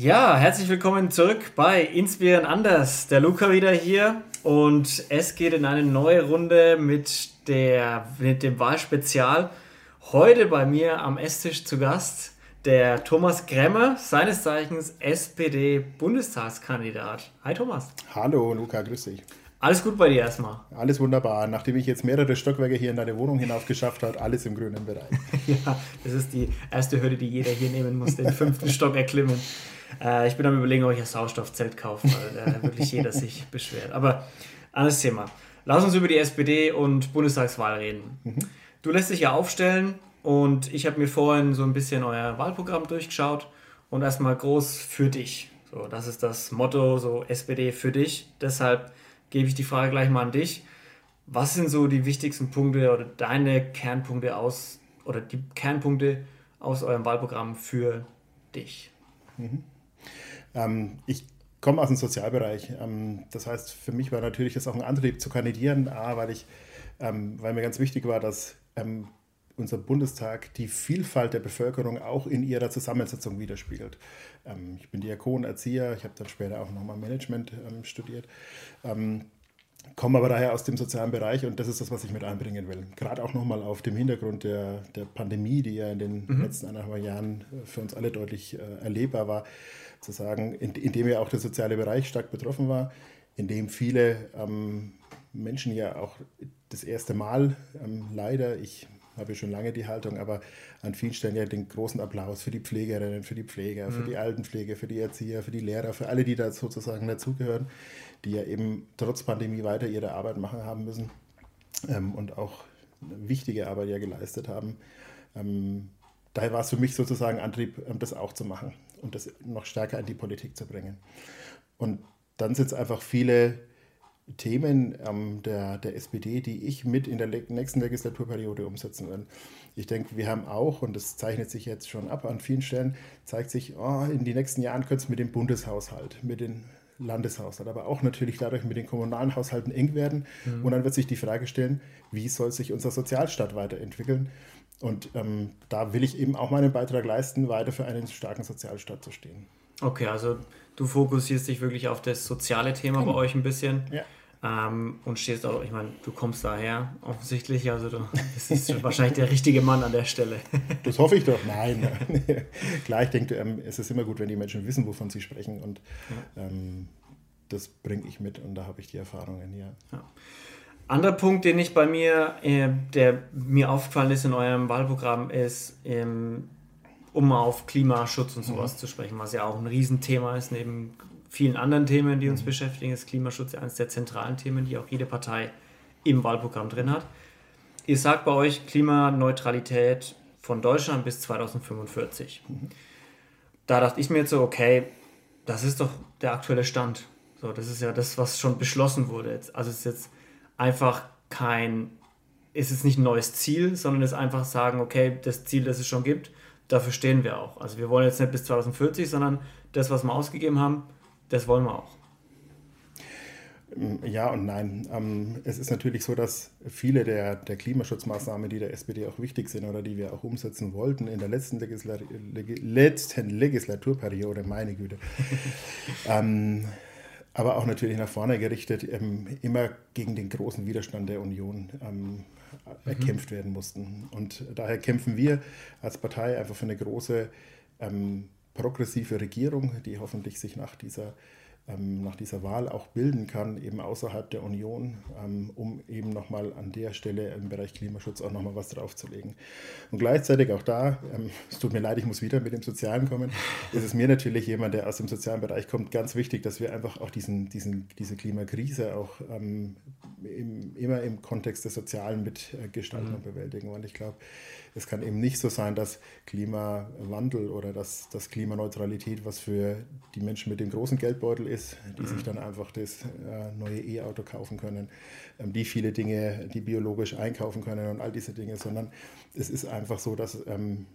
Ja, herzlich willkommen zurück bei Inspirieren anders. Der Luca wieder hier und es geht in eine neue Runde mit, der, mit dem Wahlspezial. Heute bei mir am Esstisch zu Gast der Thomas Gremmer, seines Zeichens SPD-Bundestagskandidat. Hi Thomas. Hallo Luca, grüß dich. Alles gut bei dir erstmal? Alles wunderbar. Nachdem ich jetzt mehrere Stockwerke hier in deine Wohnung hinauf geschafft habe, alles im grünen Bereich. ja, das ist die erste Hürde, die jeder hier nehmen muss, den fünften Stock erklimmen. Äh, ich bin am überlegen, ob ich ein Sauerstoffzelt kaufe, weil äh, wirklich jeder sich beschwert. Aber anderes Thema. Lass uns über die SPD und Bundestagswahl reden. Mhm. Du lässt dich ja aufstellen und ich habe mir vorhin so ein bisschen euer Wahlprogramm durchgeschaut und erstmal groß für dich. So, das ist das Motto, so SPD für dich. Deshalb gebe ich die Frage gleich mal an dich. Was sind so die wichtigsten Punkte oder deine Kernpunkte aus oder die Kernpunkte aus eurem Wahlprogramm für dich? Mhm. Ähm, ich komme aus dem Sozialbereich. Ähm, das heißt, für mich war natürlich das auch ein Antrieb zu kandidieren, A, weil ich, ähm, weil mir ganz wichtig war, dass ähm, unser Bundestag die Vielfalt der Bevölkerung auch in ihrer Zusammensetzung widerspiegelt. Ähm, ich bin Diakon, Erzieher, ich habe dann später auch nochmal Management ähm, studiert, komme aber daher aus dem sozialen Bereich und das ist das, was ich mit einbringen will. Gerade auch nochmal auf dem Hintergrund der, der Pandemie, die ja in den mhm. letzten eineinhalb Jahren äh, für uns alle deutlich äh, erlebbar war, zu sagen, in, in, dem ja auch der soziale Bereich stark betroffen war, in dem viele ähm, Menschen ja auch das erste Mal ähm, leider, ich habe schon lange die Haltung, aber an vielen Stellen ja den großen Applaus für die Pflegerinnen, für die Pfleger, mhm. für die Altenpflege, für die Erzieher, für die Lehrer, für alle, die da sozusagen dazugehören, die ja eben trotz Pandemie weiter ihre Arbeit machen haben müssen ähm, und auch wichtige Arbeit ja geleistet haben. Ähm, daher war es für mich sozusagen Antrieb, ähm, das auch zu machen und das noch stärker in die Politik zu bringen. Und dann sind es einfach viele Themen ähm, der, der SPD, die ich mit in der nächsten Legislaturperiode umsetzen will. Ich denke, wir haben auch, und das zeichnet sich jetzt schon ab an vielen Stellen, zeigt sich, oh, in den nächsten Jahren könnte es mit dem Bundeshaushalt, mit dem Landeshaushalt, aber auch natürlich dadurch mit den kommunalen Haushalten eng werden. Mhm. Und dann wird sich die Frage stellen, wie soll sich unser Sozialstaat weiterentwickeln? Und ähm, da will ich eben auch meinen Beitrag leisten, weiter für einen starken Sozialstaat zu stehen. Okay, also du fokussierst dich wirklich auf das soziale Thema genau. bei euch ein bisschen. Ja. Ähm, und stehst auch, ich meine, du kommst daher offensichtlich, also du bist wahrscheinlich der richtige Mann an der Stelle. das hoffe ich doch. Nein. Klar, ich denke, ähm, es ist immer gut, wenn die Menschen wissen, wovon sie sprechen und ja. ähm, das bringe ich mit und da habe ich die Erfahrungen, ja. ja. Anderer Punkt, den ich bei mir, äh, der mir aufgefallen ist in eurem Wahlprogramm, ist, ähm, um mal auf Klimaschutz und sowas mhm. zu sprechen, was ja auch ein Riesenthema ist, neben vielen anderen Themen, die uns mhm. beschäftigen, ist Klimaschutz eines der zentralen Themen, die auch jede Partei im Wahlprogramm drin hat. Ihr sagt bei euch Klimaneutralität von Deutschland bis 2045. Mhm. Da dachte ich mir jetzt so, okay, das ist doch der aktuelle Stand. So, das ist ja das, was schon beschlossen wurde. Jetzt. Also es ist jetzt einfach kein, ist es nicht ein neues Ziel, sondern es ist einfach sagen, okay, das Ziel, das es schon gibt, dafür stehen wir auch. Also wir wollen jetzt nicht bis 2040, sondern das, was wir ausgegeben haben, das wollen wir auch. Ja und nein. Ähm, es ist natürlich so, dass viele der, der Klimaschutzmaßnahmen, die der SPD auch wichtig sind oder die wir auch umsetzen wollten in der letzten, Legislat letzten Legislaturperiode, meine Güte, ähm, aber auch natürlich nach vorne gerichtet, ähm, immer gegen den großen Widerstand der Union ähm, erkämpft mhm. werden mussten. Und daher kämpfen wir als Partei einfach für eine große ähm, progressive Regierung, die hoffentlich sich nach dieser nach dieser Wahl auch bilden kann, eben außerhalb der Union, ähm, um eben nochmal an der Stelle im Bereich Klimaschutz auch nochmal was draufzulegen. Und gleichzeitig auch da, ähm, es tut mir leid, ich muss wieder mit dem Sozialen kommen, ist es mir natürlich jemand, der aus dem sozialen Bereich kommt, ganz wichtig, dass wir einfach auch diesen, diesen, diese Klimakrise auch im, immer im Kontext des Sozialen mitgestalten mhm. und bewältigen. Und ich glaube, es kann eben nicht so sein, dass Klimawandel oder dass, dass Klimaneutralität was für die Menschen mit dem großen Geldbeutel ist, die mhm. sich dann einfach das äh, neue E-Auto kaufen können, ähm, die viele Dinge, die biologisch einkaufen können und all diese Dinge, sondern es ist einfach so, dass ähm,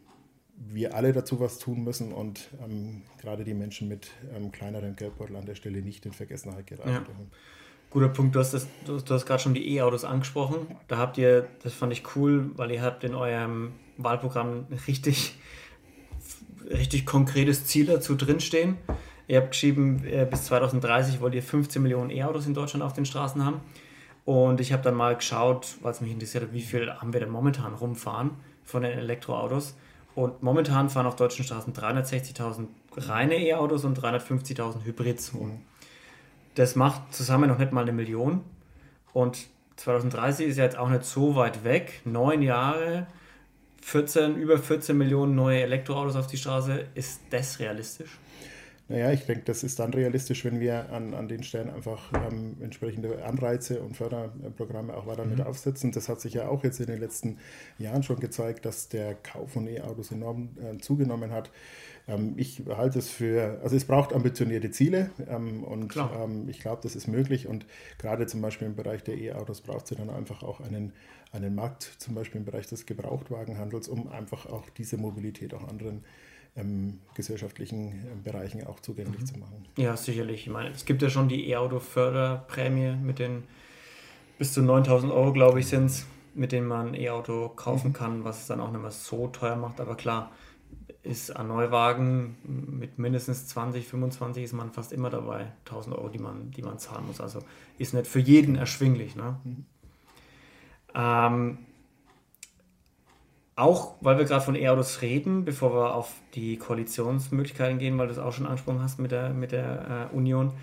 wir alle dazu was tun müssen und ähm, gerade die Menschen mit ähm, kleineren Geldbeutel an der Stelle nicht in Vergessenheit geraten ja. dürfen. Guter Punkt, du hast, das, du, du hast gerade schon die E-Autos angesprochen. Da habt ihr, das fand ich cool, weil ihr habt in eurem Wahlprogramm richtig richtig konkretes Ziel dazu drinstehen. Ihr habt geschrieben, äh, bis 2030 wollt ihr 15 Millionen E-Autos in Deutschland auf den Straßen haben. Und ich habe dann mal geschaut, weil es mich interessiert hat, wie viel haben wir denn momentan rumfahren von den Elektroautos. Und momentan fahren auf deutschen Straßen 360.000 reine E-Autos und 350.000 Hybrids rum. Das macht zusammen noch nicht mal eine Million. Und 2030 ist ja jetzt auch nicht so weit weg. Neun Jahre, 14, über 14 Millionen neue Elektroautos auf die Straße. Ist das realistisch? Naja, ich denke, das ist dann realistisch, wenn wir an, an den Stellen einfach ähm, entsprechende Anreize und Förderprogramme auch weiter mhm. mit aufsetzen. Das hat sich ja auch jetzt in den letzten Jahren schon gezeigt, dass der Kauf von E-Autos enorm äh, zugenommen hat. Ähm, ich halte es für, also es braucht ambitionierte Ziele ähm, und ähm, ich glaube, das ist möglich und gerade zum Beispiel im Bereich der E-Autos braucht es dann einfach auch einen, einen Markt, zum Beispiel im Bereich des Gebrauchtwagenhandels, um einfach auch diese Mobilität auch anderen ähm, gesellschaftlichen Bereichen auch zugänglich mhm. zu machen. Ja, sicherlich. Ich meine, es gibt ja schon die E-Auto-Förderprämie mit den bis zu 9000 Euro, glaube ich, sind es, mit denen man E-Auto kaufen mhm. kann, was es dann auch nicht mehr so teuer macht. Aber klar, ist ein Neuwagen mit mindestens 20, 25 ist man fast immer dabei. 1000 Euro, die man, die man zahlen muss. Also ist nicht für jeden erschwinglich. Ne? Mhm. Ähm, auch weil wir gerade von E-Autos reden, bevor wir auf die Koalitionsmöglichkeiten gehen, weil du es auch schon angesprochen hast mit der, mit der äh, Union.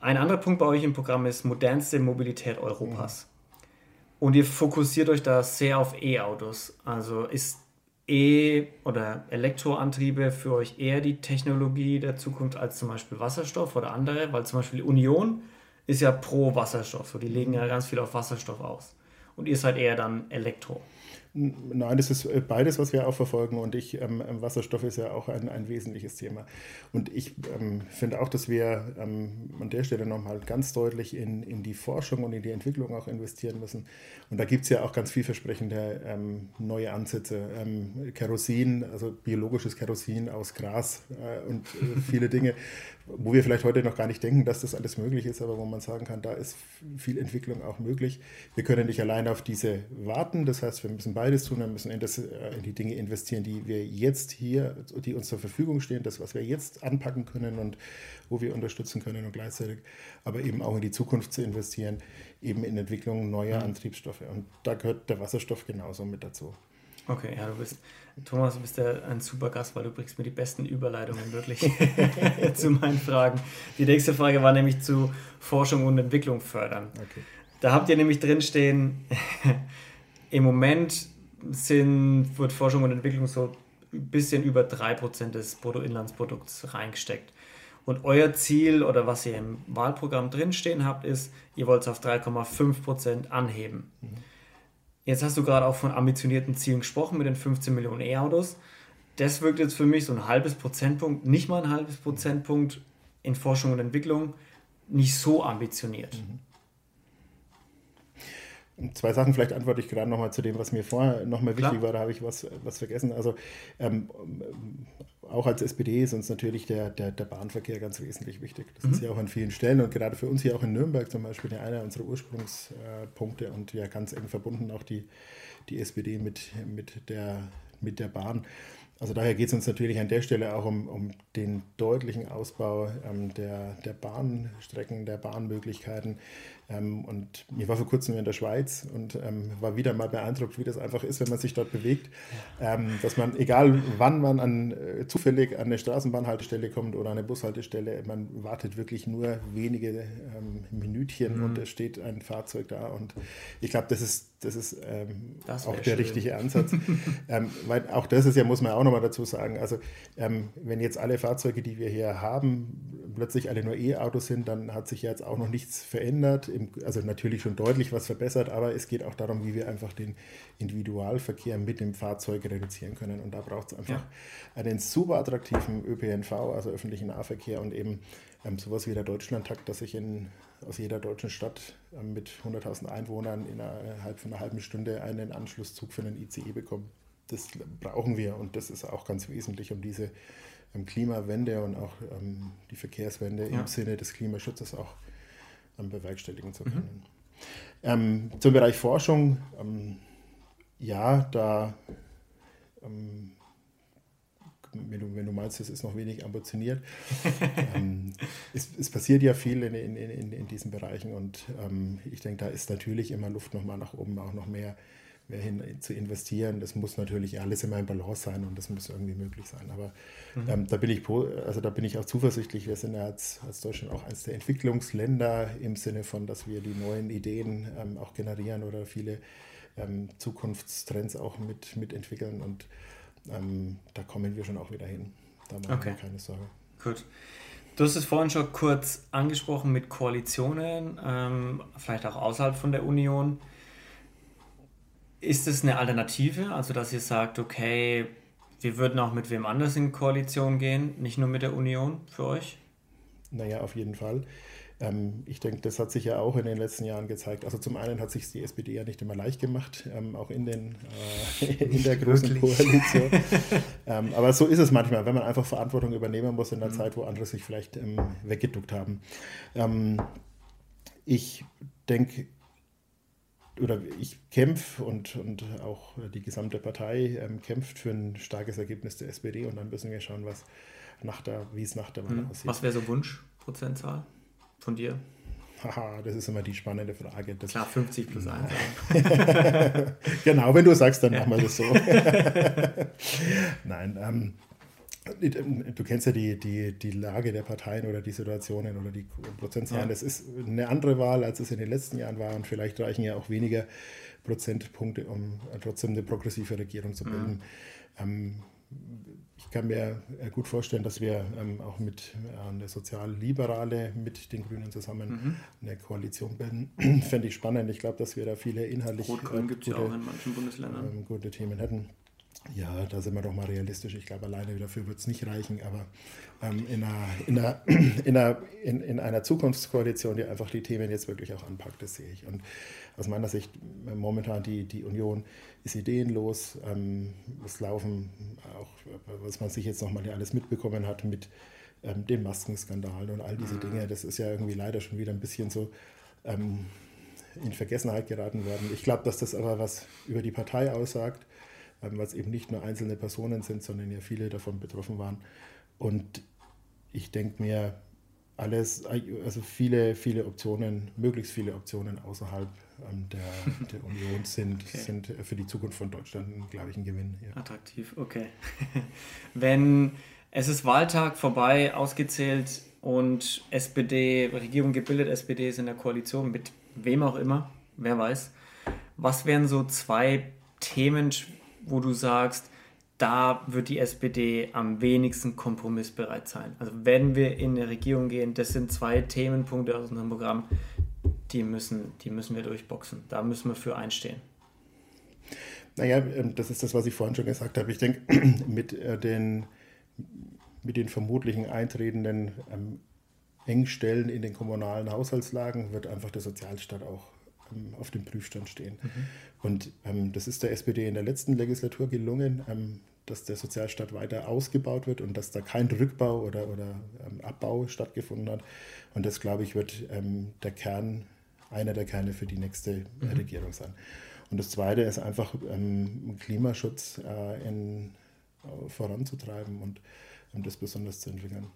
Ein anderer Punkt bei euch im Programm ist modernste Mobilität Europas. Mhm. Und ihr fokussiert euch da sehr auf E-Autos. Also ist E- oder Elektroantriebe für euch eher die Technologie der Zukunft als zum Beispiel Wasserstoff oder andere? Weil zum Beispiel die Union ist ja pro Wasserstoff. So, die legen ja ganz viel auf Wasserstoff aus. Und ihr seid eher dann Elektro. Nein, das ist äh, beides, was wir auch verfolgen. Und ich, ähm, ähm, Wasserstoff ist ja auch ein, ein wesentliches Thema. Und ich ähm, finde auch, dass wir ähm, an der Stelle nochmal ganz deutlich in, in die Forschung und in die Entwicklung auch investieren müssen. Und da gibt es ja auch ganz vielversprechende ähm, neue Ansätze. Ähm, Kerosin, also biologisches Kerosin aus Gras äh, und äh, viele Dinge, wo wir vielleicht heute noch gar nicht denken, dass das alles möglich ist, aber wo man sagen kann, da ist viel Entwicklung auch möglich. Wir können nicht allein auf diese warten. Das heißt, wir müssen beides tun. Wir müssen in, das, äh, in die Dinge investieren, die wir jetzt hier, die uns zur Verfügung stehen, das, was wir jetzt anpacken können und wo wir unterstützen können und gleichzeitig aber eben auch in die Zukunft zu investieren, eben in Entwicklung neuer Antriebsstoffe. Und da gehört der Wasserstoff genauso mit dazu. Okay, ja, du bist, Thomas, du bist ja ein super Gast, weil du bringst mir die besten Überleitungen wirklich zu meinen Fragen. Die nächste Frage war nämlich zu Forschung und Entwicklung fördern. Okay. Da habt ihr nämlich drinstehen, im Moment sind, wird Forschung und Entwicklung so ein bisschen über 3% des Bruttoinlandsprodukts reingesteckt. Und euer Ziel oder was ihr im Wahlprogramm drinstehen habt, ist, ihr wollt es auf 3,5% anheben. Mhm. Jetzt hast du gerade auch von ambitionierten Zielen gesprochen mit den 15 Millionen E-Autos. Das wirkt jetzt für mich so ein halbes Prozentpunkt, nicht mal ein halbes Prozentpunkt in Forschung und Entwicklung, nicht so ambitioniert. Mhm. Zwei Sachen, vielleicht antworte ich gerade nochmal zu dem, was mir vorher nochmal wichtig war, da habe ich was, was vergessen. Also ähm, auch als SPD ist uns natürlich der, der, der Bahnverkehr ganz wesentlich wichtig. Das mhm. ist ja auch an vielen Stellen und gerade für uns hier auch in Nürnberg zum Beispiel einer unserer Ursprungspunkte und ja ganz eng verbunden auch die, die SPD mit, mit, der, mit der Bahn. Also daher geht es uns natürlich an der Stelle auch um, um den deutlichen Ausbau ähm, der, der Bahnstrecken, der Bahnmöglichkeiten. Ähm, und ich war vor kurzem in der Schweiz und ähm, war wieder mal beeindruckt, wie das einfach ist, wenn man sich dort bewegt. Ähm, dass man, egal wann man an, äh, zufällig an eine Straßenbahnhaltestelle kommt oder an eine Bushaltestelle, man wartet wirklich nur wenige ähm, Minütchen mhm. und es steht ein Fahrzeug da. Und ich glaube, das ist, das ist ähm, das auch der schön. richtige Ansatz. Ähm, weil auch das ist ja, muss man auch nochmal dazu sagen, also wenn jetzt alle Fahrzeuge, die wir hier haben, plötzlich alle nur E-Autos sind, dann hat sich jetzt auch noch nichts verändert im, also natürlich schon deutlich was verbessert, aber es geht auch darum, wie wir einfach den Individualverkehr mit dem Fahrzeug reduzieren können. Und da braucht es einfach ja. einen super attraktiven ÖPNV, also öffentlichen Nahverkehr und eben ähm, sowas wie der Deutschlandtakt, dass ich in, aus jeder deutschen Stadt ähm, mit 100.000 Einwohnern innerhalb von einer halben Stunde einen Anschlusszug für einen ICE bekomme. Das brauchen wir und das ist auch ganz wesentlich, um diese ähm, Klimawende und auch ähm, die Verkehrswende ja. im Sinne des Klimaschutzes auch ähm, bewerkstelligen zu können. Mhm. Ähm, zum Bereich Forschung, ähm, ja, da ähm, wenn du, wenn du meinst, es ist noch wenig ambitioniert. ähm, es, es, passiert ja viel in, in, in, in diesen Bereichen und ähm, ich denke, da ist natürlich immer Luft nochmal nach oben, auch noch mehr, mehr hin zu investieren. Das muss natürlich alles immer in Balance sein und das muss irgendwie möglich sein. Aber mhm. ähm, da, bin ich, also da bin ich auch zuversichtlich. Wir sind ja als, als Deutschland auch eines der Entwicklungsländer im Sinne von, dass wir die neuen Ideen ähm, auch generieren oder viele ähm, Zukunftstrends auch mit, mitentwickeln und ähm, da kommen wir schon auch wieder hin. Da machen okay. wir keine Sorge. Gut. Du hast es vorhin schon kurz angesprochen mit Koalitionen, ähm, vielleicht auch außerhalb von der Union. Ist es eine Alternative, also dass ihr sagt, okay, wir würden auch mit wem anders in Koalition gehen, nicht nur mit der Union für euch? Naja, auf jeden Fall. Ähm, ich denke, das hat sich ja auch in den letzten Jahren gezeigt. Also zum einen hat sich die SPD ja nicht immer leicht gemacht, ähm, auch in, den, äh, in der großen Koalition. ähm, aber so ist es manchmal, wenn man einfach Verantwortung übernehmen muss in der mhm. Zeit, wo andere sich vielleicht ähm, weggeduckt haben. Ähm, ich denke, oder ich kämpfe und, und auch die gesamte Partei ähm, kämpft für ein starkes Ergebnis der SPD und dann müssen wir schauen, was nach der, wie es nach der Wahl mhm. aussieht. Was wäre so Wunschprozentzahl? von dir? Haha, das ist immer die spannende Frage. Das Klar, 50 plus 1. genau, wenn du sagst, dann ja. machen wir das so. Nein, ähm, du kennst ja die, die, die Lage der Parteien oder die Situationen oder die Prozentzahlen. Ja. Das ist eine andere Wahl, als es in den letzten Jahren war. Und vielleicht reichen ja auch weniger Prozentpunkte, um trotzdem eine progressive Regierung zu bilden. Mhm. Ähm, ich kann mir gut vorstellen, dass wir ähm, auch mit äh, einer Sozialliberale mit den Grünen zusammen mhm. eine Koalition bilden. Fände ich spannend. Ich glaube, dass wir da viele inhaltlich Rot-Grün gibt es ja auch in manchen Bundesländern. Ähm, gute Themen hätten. Ja, da sind wir doch mal realistisch. Ich glaube, alleine dafür wird es nicht reichen, aber ähm, in, einer, in, einer, in, einer, in, in einer Zukunftskoalition, die einfach die Themen jetzt wirklich auch anpackt, das sehe ich. Und aus meiner Sicht äh, momentan die, die Union ist ideenlos. Ähm, es laufen auch, was man sich jetzt nochmal alles mitbekommen hat mit ähm, den Maskenskandalen und all diese. Dinge. Das ist ja irgendwie leider schon wieder ein bisschen so ähm, in Vergessenheit geraten worden. Ich glaube, dass das aber was über die Partei aussagt, weil es eben nicht nur einzelne Personen sind, sondern ja viele davon betroffen waren. Und ich denke mir, alles, also viele, viele Optionen, möglichst viele Optionen außerhalb ähm, der, der Union sind, okay. sind für die Zukunft von Deutschland, glaube ich, ein Gewinn. Ja. Attraktiv, okay. Wenn es ist Wahltag vorbei, ausgezählt und SPD, Regierung gebildet, SPD ist in der Koalition mit wem auch immer, wer weiß. Was wären so zwei Themen, wo du sagst, da wird die SPD am wenigsten kompromissbereit sein. Also wenn wir in eine Regierung gehen, das sind zwei Themenpunkte aus unserem Programm, die müssen, die müssen wir durchboxen. Da müssen wir für einstehen. Naja, ähm, das ist das, was ich vorhin schon gesagt habe. Ich denke, mit äh, den, mit den vermutlichen eintretenden ähm, Engstellen in den kommunalen Haushaltslagen wird einfach der Sozialstaat auch auf dem Prüfstand stehen. Mhm. Und ähm, das ist der SPD in der letzten Legislatur gelungen, ähm, dass der Sozialstaat weiter ausgebaut wird und dass da kein Rückbau oder, oder ähm, Abbau stattgefunden hat. Und das, glaube ich, wird ähm, der Kern, einer der Kerne für die nächste mhm. Regierung sein. Und das Zweite ist einfach ähm, Klimaschutz äh, in, äh, voranzutreiben und das besonders zu entwickeln.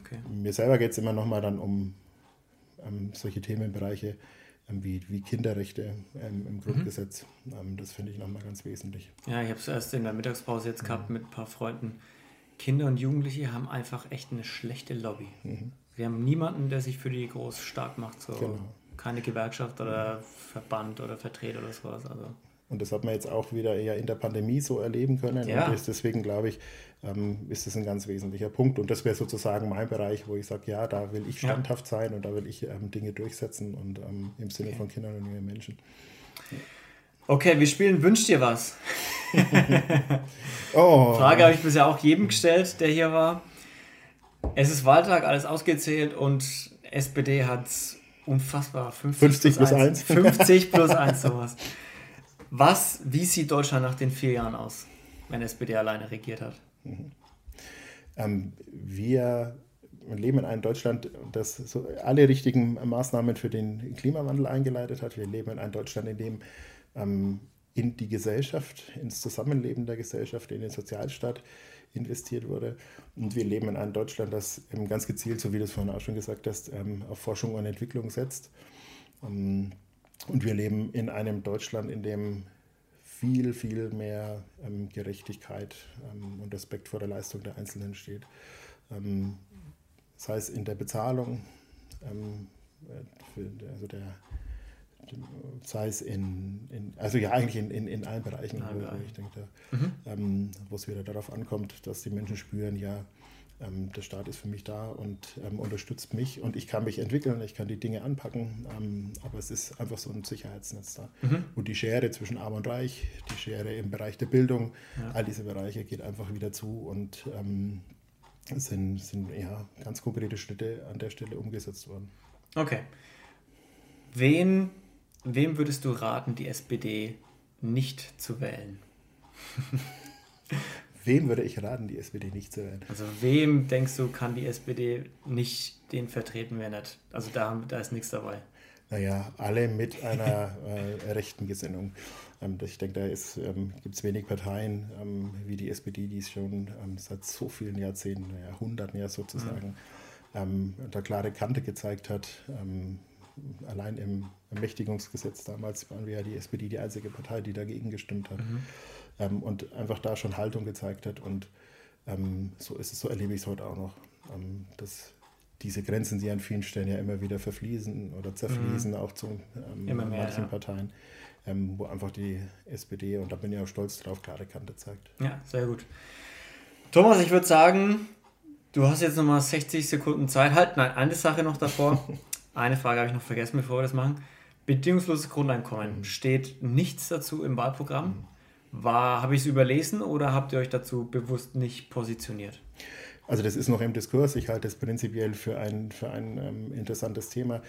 Okay. Mir selber geht es immer nochmal dann um solche Themenbereiche, ähm, wie, wie Kinderrechte ähm, im mhm. Grundgesetz. Mhm. das finde ich nochmal ganz wesentlich. Ja, ich habe es erst in der Mittagspause jetzt gehabt mhm. mit ein paar Freunden. Kinder und Jugendliche haben einfach echt eine schlechte Lobby. Mhm. Wir haben niemanden, der sich für die groß stark macht. So. Genau. Keine Gewerkschaft oder Verband oder Vertreter oder sowas. Also. Und das hat man jetzt auch wieder eher in der Pandemie so erleben können. Ja. Und deswegen glaube ich, ähm, ist das ein ganz wesentlicher Punkt. Und das wäre sozusagen mein Bereich, wo ich sage, ja, da will ich standhaft ja. sein und da will ich ähm, Dinge durchsetzen und ähm, im Sinne okay. von Kindern und jungen Menschen. Okay, wir spielen Wünsch dir was. oh. Frage habe ich bisher auch jedem gestellt, der hier war. Es ist Wahltag, alles ausgezählt und SPD hat unfassbar 50, 50 plus 1. 50 plus 1 sowas. Was, wie sieht Deutschland nach den vier Jahren aus, wenn SPD alleine regiert hat? Mhm. Ähm, wir leben in einem Deutschland, das so alle richtigen Maßnahmen für den Klimawandel eingeleitet hat. Wir leben in einem Deutschland, in dem ähm, in die Gesellschaft, ins Zusammenleben der Gesellschaft, in den Sozialstaat investiert wurde. Und wir leben in einem Deutschland, das eben ganz gezielt, so wie du es vorhin auch schon gesagt hast, ähm, auf Forschung und Entwicklung setzt. Und wir leben in einem Deutschland, in dem viel, viel mehr ähm, Gerechtigkeit ähm, und Respekt vor der Leistung der Einzelnen steht. Ähm, sei es in der Bezahlung, ähm, für, also der, sei es in, in, also ja eigentlich in, in, in allen Bereichen, wo, ich denke, mhm. ähm, wo es wieder darauf ankommt, dass die Menschen spüren, ja, ähm, der Staat ist für mich da und ähm, unterstützt mich und ich kann mich entwickeln, ich kann die Dinge anpacken, ähm, aber es ist einfach so ein Sicherheitsnetz da. Mhm. Und die Schere zwischen Arm und Reich, die Schere im Bereich der Bildung, ja. all diese Bereiche geht einfach wieder zu und ähm, sind, sind ja ganz konkrete Schritte an der Stelle umgesetzt worden. Okay. Wen, wem würdest du raten, die SPD nicht zu wählen? wem würde ich raten, die SPD nicht zu wählen? Also wem denkst du, kann die SPD nicht den vertreten, wer nicht? Also da, da ist nichts dabei. Naja, alle mit einer äh, rechten Gesinnung. Ähm, ich denke, da ähm, gibt es wenig Parteien ähm, wie die SPD, die es schon ähm, seit so vielen Jahrzehnten, Jahrhunderten ja sozusagen, mhm. Ähm, da klare Kante gezeigt hat. Allein im Ermächtigungsgesetz damals waren wir ja die SPD die einzige Partei, die dagegen gestimmt hat. Mhm ähm, und einfach da schon Haltung gezeigt hat. Und ähm, so ist es, so erlebe ich es heute auch noch, ähm, dass diese Grenzen, die an vielen Stellen ja immer wieder verfließen oder zerfließen, mhm. auch zu ähm, mehr, manchen ja. Parteien, ähm, wo einfach die SPD, und da bin ich auch stolz drauf, klare Kante zeigt. Ja, sehr gut. Thomas, ich würde sagen, du hast jetzt nochmal 60 Sekunden Zeit. Halt, nein, eine Sache noch davor. eine Frage habe ich noch vergessen, bevor wir das machen. Bedingungsloses Grundeinkommen. Mhm. Steht nichts dazu im Wahlprogramm? War, habe ich es überlesen oder habt ihr euch dazu bewusst nicht positioniert? Also das ist noch im Diskurs. Ich halte es prinzipiell für ein, für ein ähm, interessantes Thema.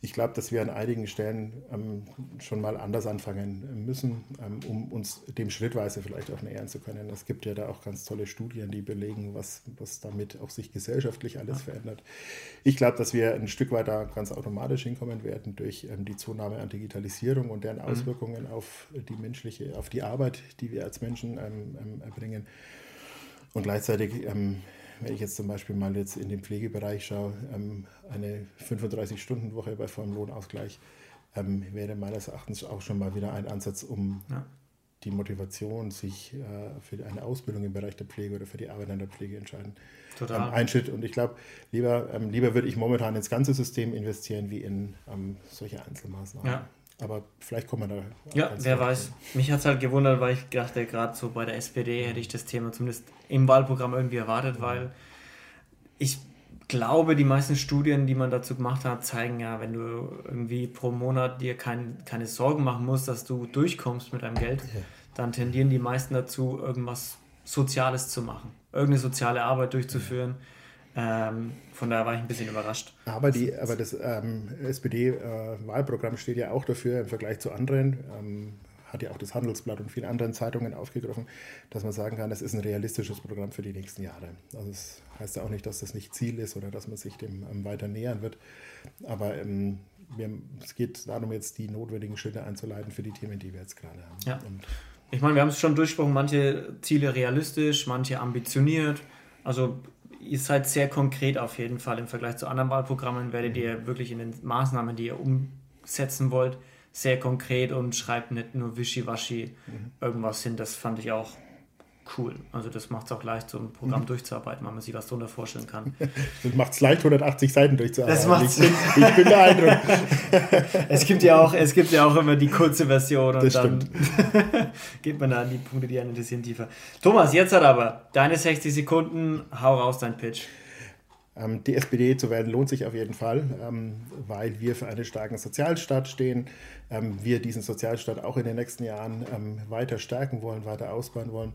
Ich glaube, dass wir an einigen Stellen ähm, schon mal anders anfangen müssen, ähm, um uns dem schrittweise vielleicht auch nähern zu können. Es gibt ja da auch ganz tolle Studien, die belegen, was, was damit auch sich gesellschaftlich alles verändert. Ich glaube, dass wir ein Stück weiter ganz automatisch hinkommen werden durch ähm, die Zunahme an Digitalisierung und deren mhm. Auswirkungen mhm. auf die menschliche, auf die Arbeit, die wir als Menschen ähm, ähm, erbringen. Und gleichzeitig ähm, wenn ich jetzt zum Beispiel mal jetzt in den Pflegebereich schaue, ähm, eine 35-Stunden-Woche bei vollem Lohnausgleich ähm, wäre meines Erachtens auch schon mal wieder ein Ansatz, um ja. die Motivation, sich äh, für eine Ausbildung im Bereich der Pflege oder für die Arbeit an der Pflege entscheiden. Total. Ein Schritt. Und ich glaube, lieber, ähm, lieber würde ich momentan ins ganze System investieren, wie in solche Einzelmaßnahmen. Ja. Aber vielleicht kommen wir da. Ja, wer weiß. Mich hat es halt gewundert, weil ich dachte, gerade so bei der SPD hätte ich das Thema zumindest im Wahlprogramm irgendwie erwartet, mhm. weil ich glaube, die meisten Studien, die man dazu gemacht hat, zeigen ja, wenn du irgendwie pro Monat dir kein, keine Sorgen machen musst, dass du durchkommst mit deinem Geld, ja. dann tendieren die meisten dazu, irgendwas Soziales zu machen, irgendeine soziale Arbeit durchzuführen. Ja ähm, von daher war ich ein bisschen überrascht. Aber, die, aber das ähm, SPD-Wahlprogramm äh, steht ja auch dafür im Vergleich zu anderen, ähm, hat ja auch das Handelsblatt und viele anderen Zeitungen aufgegriffen, dass man sagen kann, das ist ein realistisches Programm für die nächsten Jahre. Also es das heißt ja auch nicht, dass das nicht Ziel ist oder dass man sich dem ähm, weiter nähern wird. Aber ähm, wir, es geht darum, jetzt die notwendigen Schritte einzuleiten für die Themen, die wir jetzt gerade haben. Ja. Und ich meine, wir haben es schon durchgesprochen, manche Ziele realistisch, manche ambitioniert. Also ihr seid sehr konkret auf jeden Fall im Vergleich zu anderen Wahlprogrammen, werdet mhm. ihr wirklich in den Maßnahmen, die ihr umsetzen wollt, sehr konkret und schreibt nicht nur wischiwaschi mhm. irgendwas hin. Das fand ich auch cool. Also das macht es auch leicht, so ein Programm mhm. durchzuarbeiten, weil man sich was darunter vorstellen kann. Das macht es leicht, 180 Seiten durchzuarbeiten. Das macht's ich, ich bin beeindruckt. es, gibt ja auch, es gibt ja auch immer die kurze Version und das dann geht man da an die Punkte, die einen interessieren, tiefer. Thomas, jetzt hat aber deine 60 Sekunden, hau raus dein Pitch. Ähm, die SPD zu werden lohnt sich auf jeden Fall, ähm, weil wir für einen starken Sozialstaat stehen. Ähm, wir diesen Sozialstaat auch in den nächsten Jahren weiter stärken wollen, weiter ausbauen wollen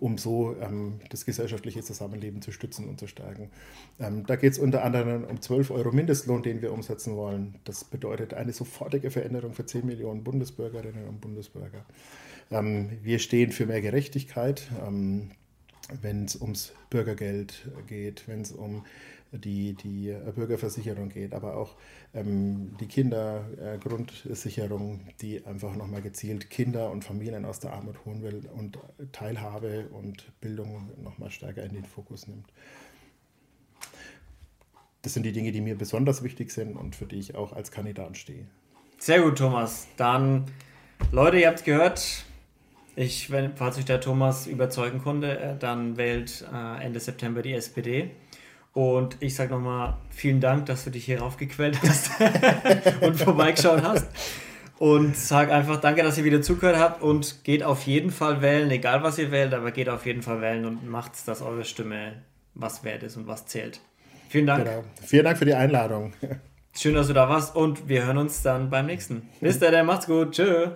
um so ähm, das gesellschaftliche Zusammenleben zu stützen und zu stärken. Ähm, da geht es unter anderem um 12 Euro Mindestlohn, den wir umsetzen wollen. Das bedeutet eine sofortige Veränderung für 10 Millionen Bundesbürgerinnen und Bundesbürger. Ähm, wir stehen für mehr Gerechtigkeit ähm, wenn es ums Bürgergeld geht, wenn es um die, die Bürgerversicherung geht, aber auch ähm, die Kindergrundsicherung, die einfach nochmal gezielt Kinder und Familien aus der Armut holen will und Teilhabe und Bildung nochmal stärker in den Fokus nimmt. Das sind die Dinge, die mir besonders wichtig sind und für die ich auch als Kandidat stehe. Sehr gut, Thomas. Dann, Leute, ihr habt gehört. Ich, wenn, falls euch der Thomas überzeugen konnte, äh, dann wählt äh, Ende September die SPD. Und ich sage nochmal vielen Dank, dass du dich hier raufgequält hast und vorbeigeschaut hast. Und sage einfach danke, dass ihr wieder zugehört habt und geht auf jeden Fall wählen, egal was ihr wählt, aber geht auf jeden Fall wählen und macht, dass eure Stimme was wert ist und was zählt. Vielen Dank. Genau. Vielen Dank für die Einladung. Schön, dass du da warst und wir hören uns dann beim nächsten. Bis dann, macht's gut. Tschö.